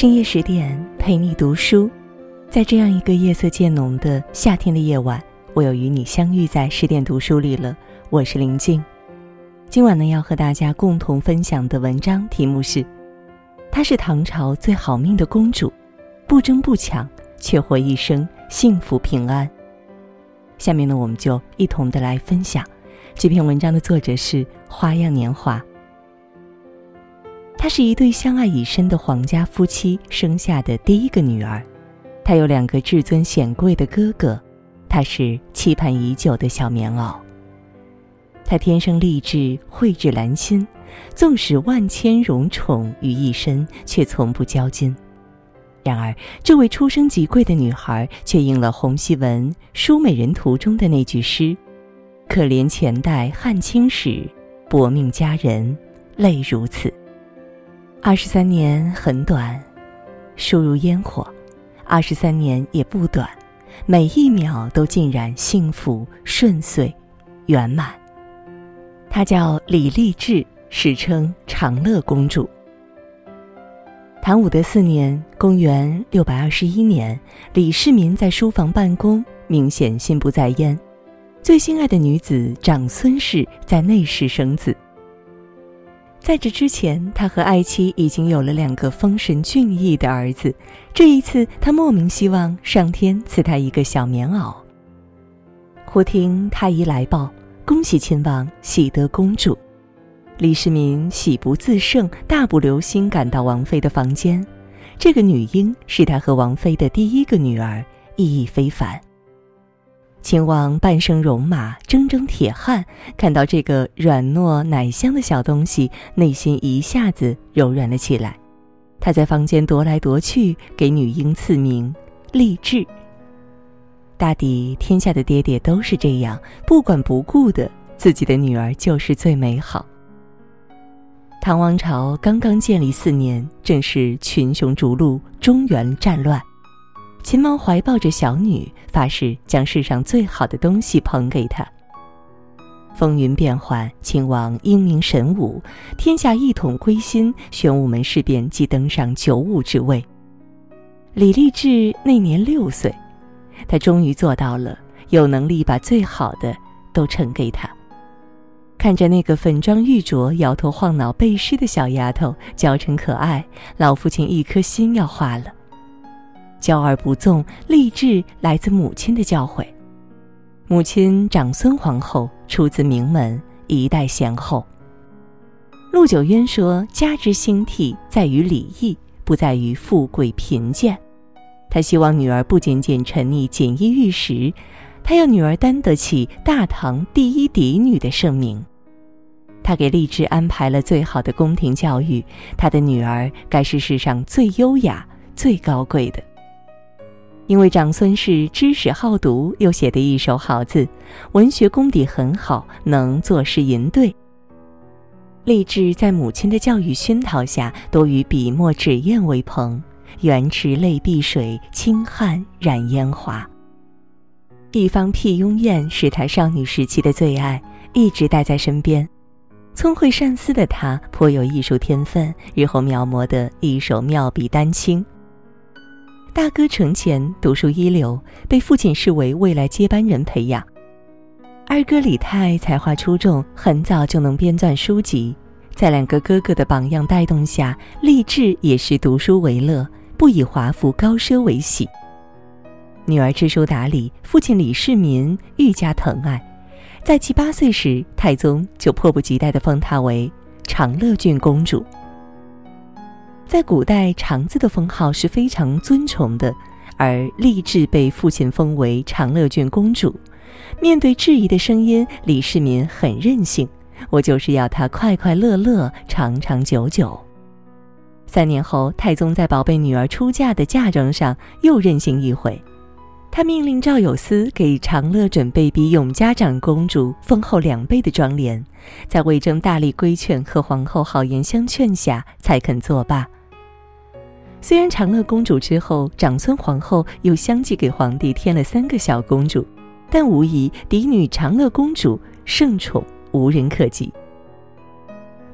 深夜十点陪你读书，在这样一个夜色渐浓的夏天的夜晚，我又与你相遇在十点读书里了。我是林静，今晚呢要和大家共同分享的文章题目是：她是唐朝最好命的公主，不争不抢，却活一生幸福平安。下面呢，我们就一同的来分享这篇文章的作者是花样年华。她是一对相爱已深的皇家夫妻生下的第一个女儿，她有两个至尊显贵的哥哥，她是期盼已久的小棉袄。她天生丽质蕙质兰心，纵使万千荣宠于一身，却从不骄矜。然而，这位出生极贵的女孩却应了洪熙文《淑美人图》中的那句诗：“可怜前代汉卿史，薄命佳人泪如此。”二十三年很短，疏如烟火；二十三年也不短，每一秒都浸染幸福、顺遂、圆满。她叫李丽质，史称长乐公主。唐武德四年（公元六百二十一年），李世民在书房办公，明显心不在焉。最心爱的女子长孙氏在内室生子。在这之前，他和爱妻已经有了两个丰神俊逸的儿子。这一次，他莫名希望上天赐他一个小棉袄。忽听太医来报，恭喜亲王喜得公主。李世民喜不自胜，大步流星赶到王妃的房间。这个女婴是他和王妃的第一个女儿，意义非凡。秦王半生戎马，铮铮铁汉，看到这个软糯奶香的小东西，内心一下子柔软了起来。他在房间踱来踱去，给女婴赐名励志。大抵天下的爹爹都是这样，不管不顾的，自己的女儿就是最美好。唐王朝刚刚建立四年，正是群雄逐鹿、中原战乱。秦王怀抱着小女，发誓将世上最好的东西捧给她。风云变幻，秦王英明神武，天下一统归心，玄武门事变即登上九五之位。李立志那年六岁，他终于做到了有能力把最好的都呈给他。看着那个粉妆玉琢、摇头晃脑背诗的小丫头，娇嗔可爱，老父亲一颗心要化了。骄而不纵，励志来自母亲的教诲。母亲长孙皇后出自名门，一代贤后。陆九渊说：“家之兴替在于礼义，不在于富贵贫贱。”他希望女儿不仅仅沉溺锦衣玉食，他要女儿担得起大唐第一嫡女的盛名。他给励志安排了最好的宫廷教育，他的女儿该是世上最优雅、最高贵的。因为长孙氏知识好读，又写得一手好字，文学功底很好，能作诗吟对。励志在母亲的教育熏陶下，多与笔墨纸砚为朋，圆池泪碧水，轻汉染烟华。一方辟雍砚是他少女时期的最爱，一直带在身边。聪慧善思的他，颇有艺术天分，日后描摹的一手妙笔丹青。大哥程潜读书一流，被父亲视为未来接班人培养。二哥李泰才华出众，很早就能编撰书籍。在两个哥哥的榜样带动下，立志也是读书为乐，不以华服高奢为喜。女儿知书达理，父亲李世民愈加疼爱。在其八岁时，太宗就迫不及待地封她为长乐郡公主。在古代，长子的封号是非常尊崇的，而立志被父亲封为长乐郡公主。面对质疑的声音，李世民很任性，我就是要她快快乐乐、长长久久。三年后，太宗在宝贝女儿出嫁的嫁妆上又任性一回，他命令赵有司给长乐准备比永嘉长公主丰厚两倍的妆奁，在魏征大力规劝和皇后好言相劝下，才肯作罢。虽然长乐公主之后，长孙皇后又相继给皇帝添了三个小公主，但无疑嫡女长乐公主盛宠无人可及。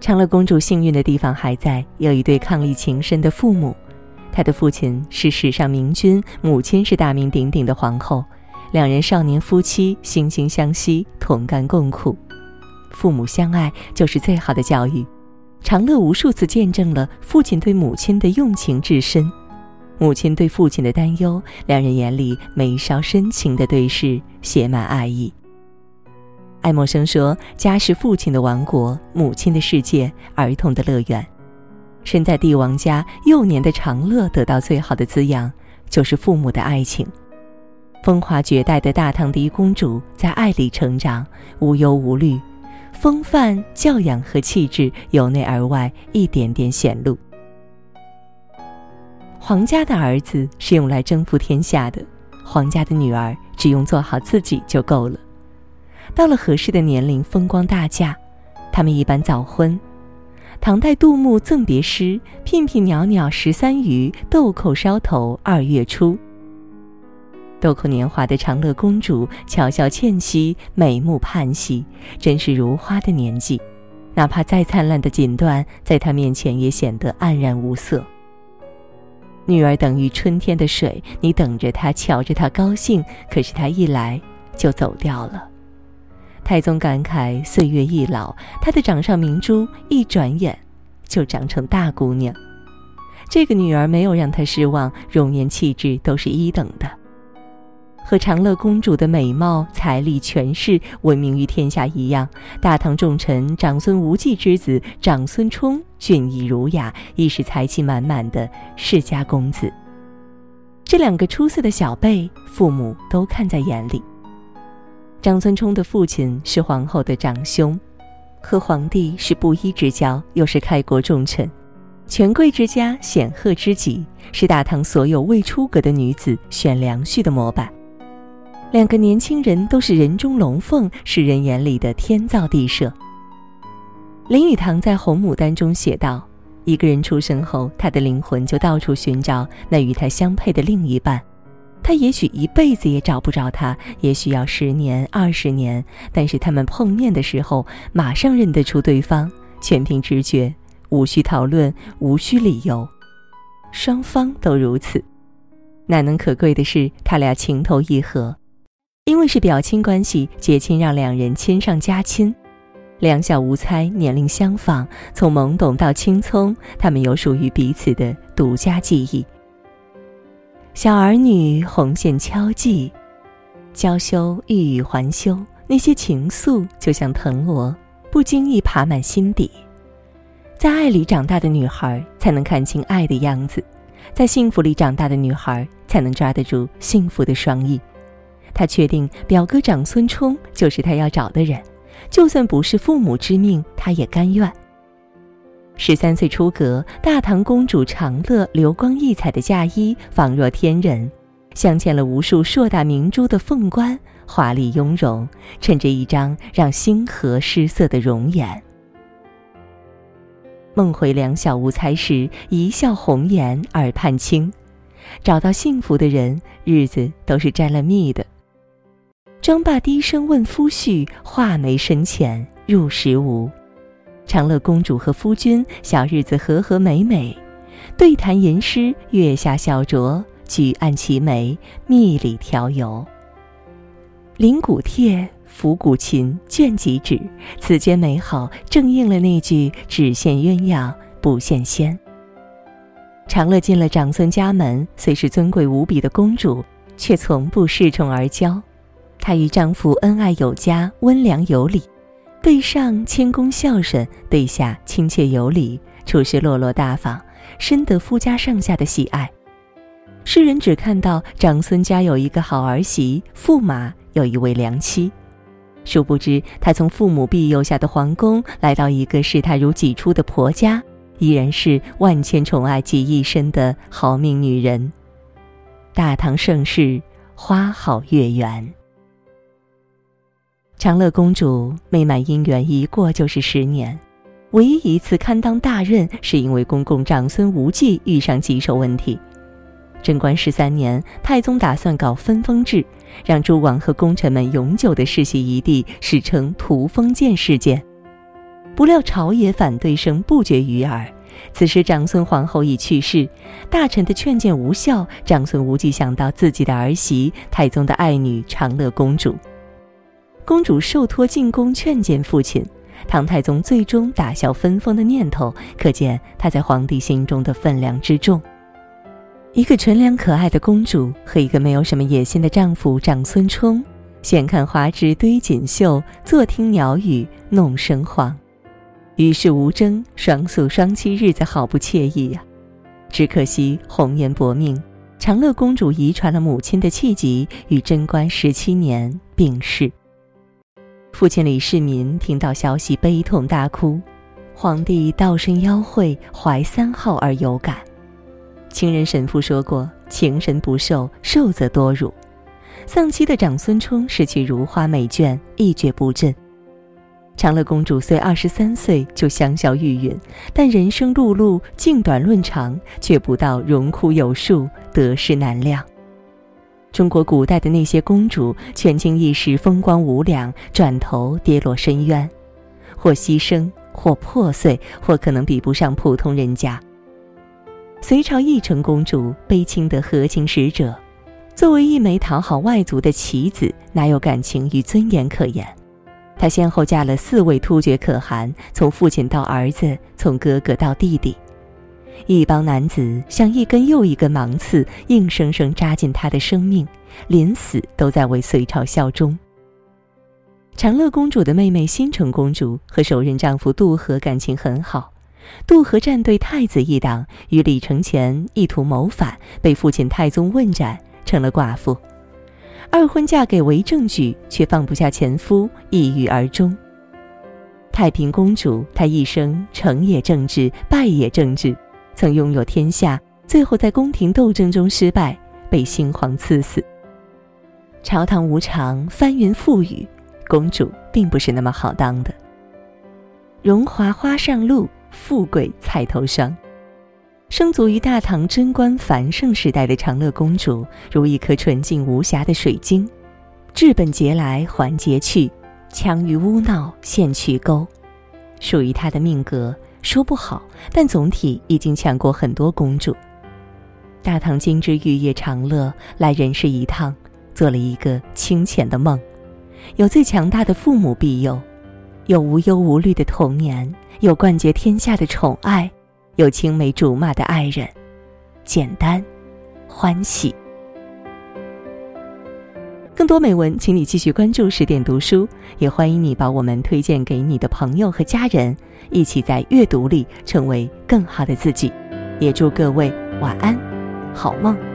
长乐公主幸运的地方还在有一对伉俪情深的父母，她的父亲是史上明君，母亲是大名鼎鼎的皇后，两人少年夫妻，惺惺相惜，同甘共苦。父母相爱就是最好的教育。长乐无数次见证了父亲对母亲的用情至深，母亲对父亲的担忧，两人眼里眉梢深情的对视，写满爱意。爱默生说：“家是父亲的王国，母亲的世界，儿童的乐园。”身在帝王家，幼年的长乐得到最好的滋养，就是父母的爱情。风华绝代的大唐第一公主在爱里成长，无忧无虑，风范、教养和气质由内而外一点点显露。皇家的儿子是用来征服天下的，皇家的女儿只用做好自己就够了。到了合适的年龄，风光大嫁，他们一般早婚。唐代杜牧赠别诗：“娉娉袅袅十三余，豆蔻梢头二月初。”豆蔻年华的长乐公主，巧笑倩兮，美目盼兮，真是如花的年纪。哪怕再灿烂的锦缎，在她面前也显得黯然无色。女儿等于春天的水，你等着她，瞧着她高兴，可是她一来就走掉了。太宗感慨岁月易老，他的掌上明珠一转眼就长成大姑娘。这个女儿没有让他失望，容颜气质都是一等的，和长乐公主的美貌、财力、权势闻名于天下一样。大唐重臣长孙无忌之子长孙冲俊逸儒雅，亦是才气满满的世家公子。这两个出色的小辈，父母都看在眼里。长孙冲的父亲是皇后的长兄，和皇帝是布衣之交，又是开国重臣，权贵之家，显赫之极，是大唐所有未出阁的女子选良婿的模板。两个年轻人都是人中龙凤，是人眼里的天造地设。林语堂在《红牡丹》中写道：“一个人出生后，他的灵魂就到处寻找那与他相配的另一半。”他也许一辈子也找不着他，也许要十年、二十年，但是他们碰面的时候，马上认得出对方，全凭直觉，无需讨论，无需理由，双方都如此。难能可贵的是，他俩情投意合，因为是表亲关系，结亲让两人亲上加亲。两小无猜，年龄相仿，从懵懂到青葱，他们有属于彼此的独家记忆。小儿女红线敲系，娇羞欲语还休，那些情愫就像藤萝，不经意爬满心底。在爱里长大的女孩才能看清爱的样子，在幸福里长大的女孩才能抓得住幸福的双翼。他确定表哥长孙冲就是他要找的人，就算不是父母之命，他也甘愿。十三岁出阁，大唐公主长乐流光溢彩的嫁衣仿若天人，镶嵌了无数硕大明珠的凤冠华丽雍容，衬着一张让星河失色的容颜。梦回两小无猜时，一笑红颜耳畔轻。找到幸福的人，日子都是沾了蜜的。妆罢低声问夫婿，画眉深浅入时无。长乐公主和夫君小日子和和美美，对谈吟诗，月下小酌，举案齐眉，蜜里调油。临古帖，抚古琴，卷几指，此间美好，正应了那句“只羡鸳鸯不羡仙”。长乐进了长孙家门，虽是尊贵无比的公主，却从不恃宠而骄。她与丈夫恩爱有加，温良有礼。对上谦恭孝顺，对下亲切有礼，处事落落大方，深得夫家上下的喜爱。世人只看到长孙家有一个好儿媳，驸马有一位良妻，殊不知她从父母庇佑下的皇宫，来到一个视她如己出的婆家，依然是万千宠爱集一身的好命女人。大唐盛世，花好月圆。长乐公主美满姻缘一过就是十年，唯一一次堪当大任，是因为公公长孙无忌遇上棘手问题。贞观十三年，太宗打算搞分封制，让诸王和功臣们永久的世袭一地，史称“屠封建事件”。不料朝野反对声不绝于耳，此时长孙皇后已去世，大臣的劝谏无效，长孙无忌想到自己的儿媳太宗的爱女长乐公主。公主受托进宫劝谏父亲，唐太宗最终打消分封的念头，可见他在皇帝心中的分量之重。一个纯良可爱的公主和一个没有什么野心的丈夫长孙冲，闲看花枝堆锦绣，坐听鸟语弄声簧，与世无争，双宿双栖，日子好不惬意呀！只可惜红颜薄命，长乐公主遗传了母亲的气疾，与贞观十七年病逝。父亲李世民听到消息，悲痛大哭。皇帝道生妖会，怀三号而有感。情人神父说过：“情深不寿，寿则多辱。”丧妻的长孙冲视其如花美眷，一蹶不振。长乐公主虽二十三岁就香消玉殒，但人生碌碌，静短论长，却不到荣枯有数，得失难量。中国古代的那些公主，权倾一时，风光无两，转头跌落深渊，或牺牲，或破碎，或可能比不上普通人家。隋朝义成公主悲清的和亲使者，作为一枚讨好外族的棋子，哪有感情与尊严可言？她先后嫁了四位突厥可汗，从父亲到儿子，从哥哥到弟弟，一帮男子像一根又一根芒刺，硬生生扎进她的生命，临死都在为隋朝效忠。长乐公主的妹妹新城公主和首任丈夫杜和感情很好。杜和站队太子一党，与李承乾意图谋反，被父亲太宗问斩，成了寡妇。二婚嫁给韦正举，却放不下前夫，抑郁而终。太平公主，她一生成也政治，败也政治，曾拥有天下，最后在宫廷斗争中失败，被新皇赐死。朝堂无常，翻云覆雨，公主并不是那么好当的。荣华花上露。富贵菜头上，生卒于大唐贞观繁盛时代的长乐公主，如一颗纯净无瑕的水晶，质本洁来还洁去，强于污闹陷渠沟。属于她的命格说不好，但总体已经强过很多公主。大唐金枝玉叶长乐来人世一趟，做了一个清浅的梦，有最强大的父母庇佑。有无忧无虑的童年，有冠绝天下的宠爱，有青梅竹马的爱人，简单，欢喜。更多美文，请你继续关注十点读书，也欢迎你把我们推荐给你的朋友和家人，一起在阅读里成为更好的自己。也祝各位晚安，好梦。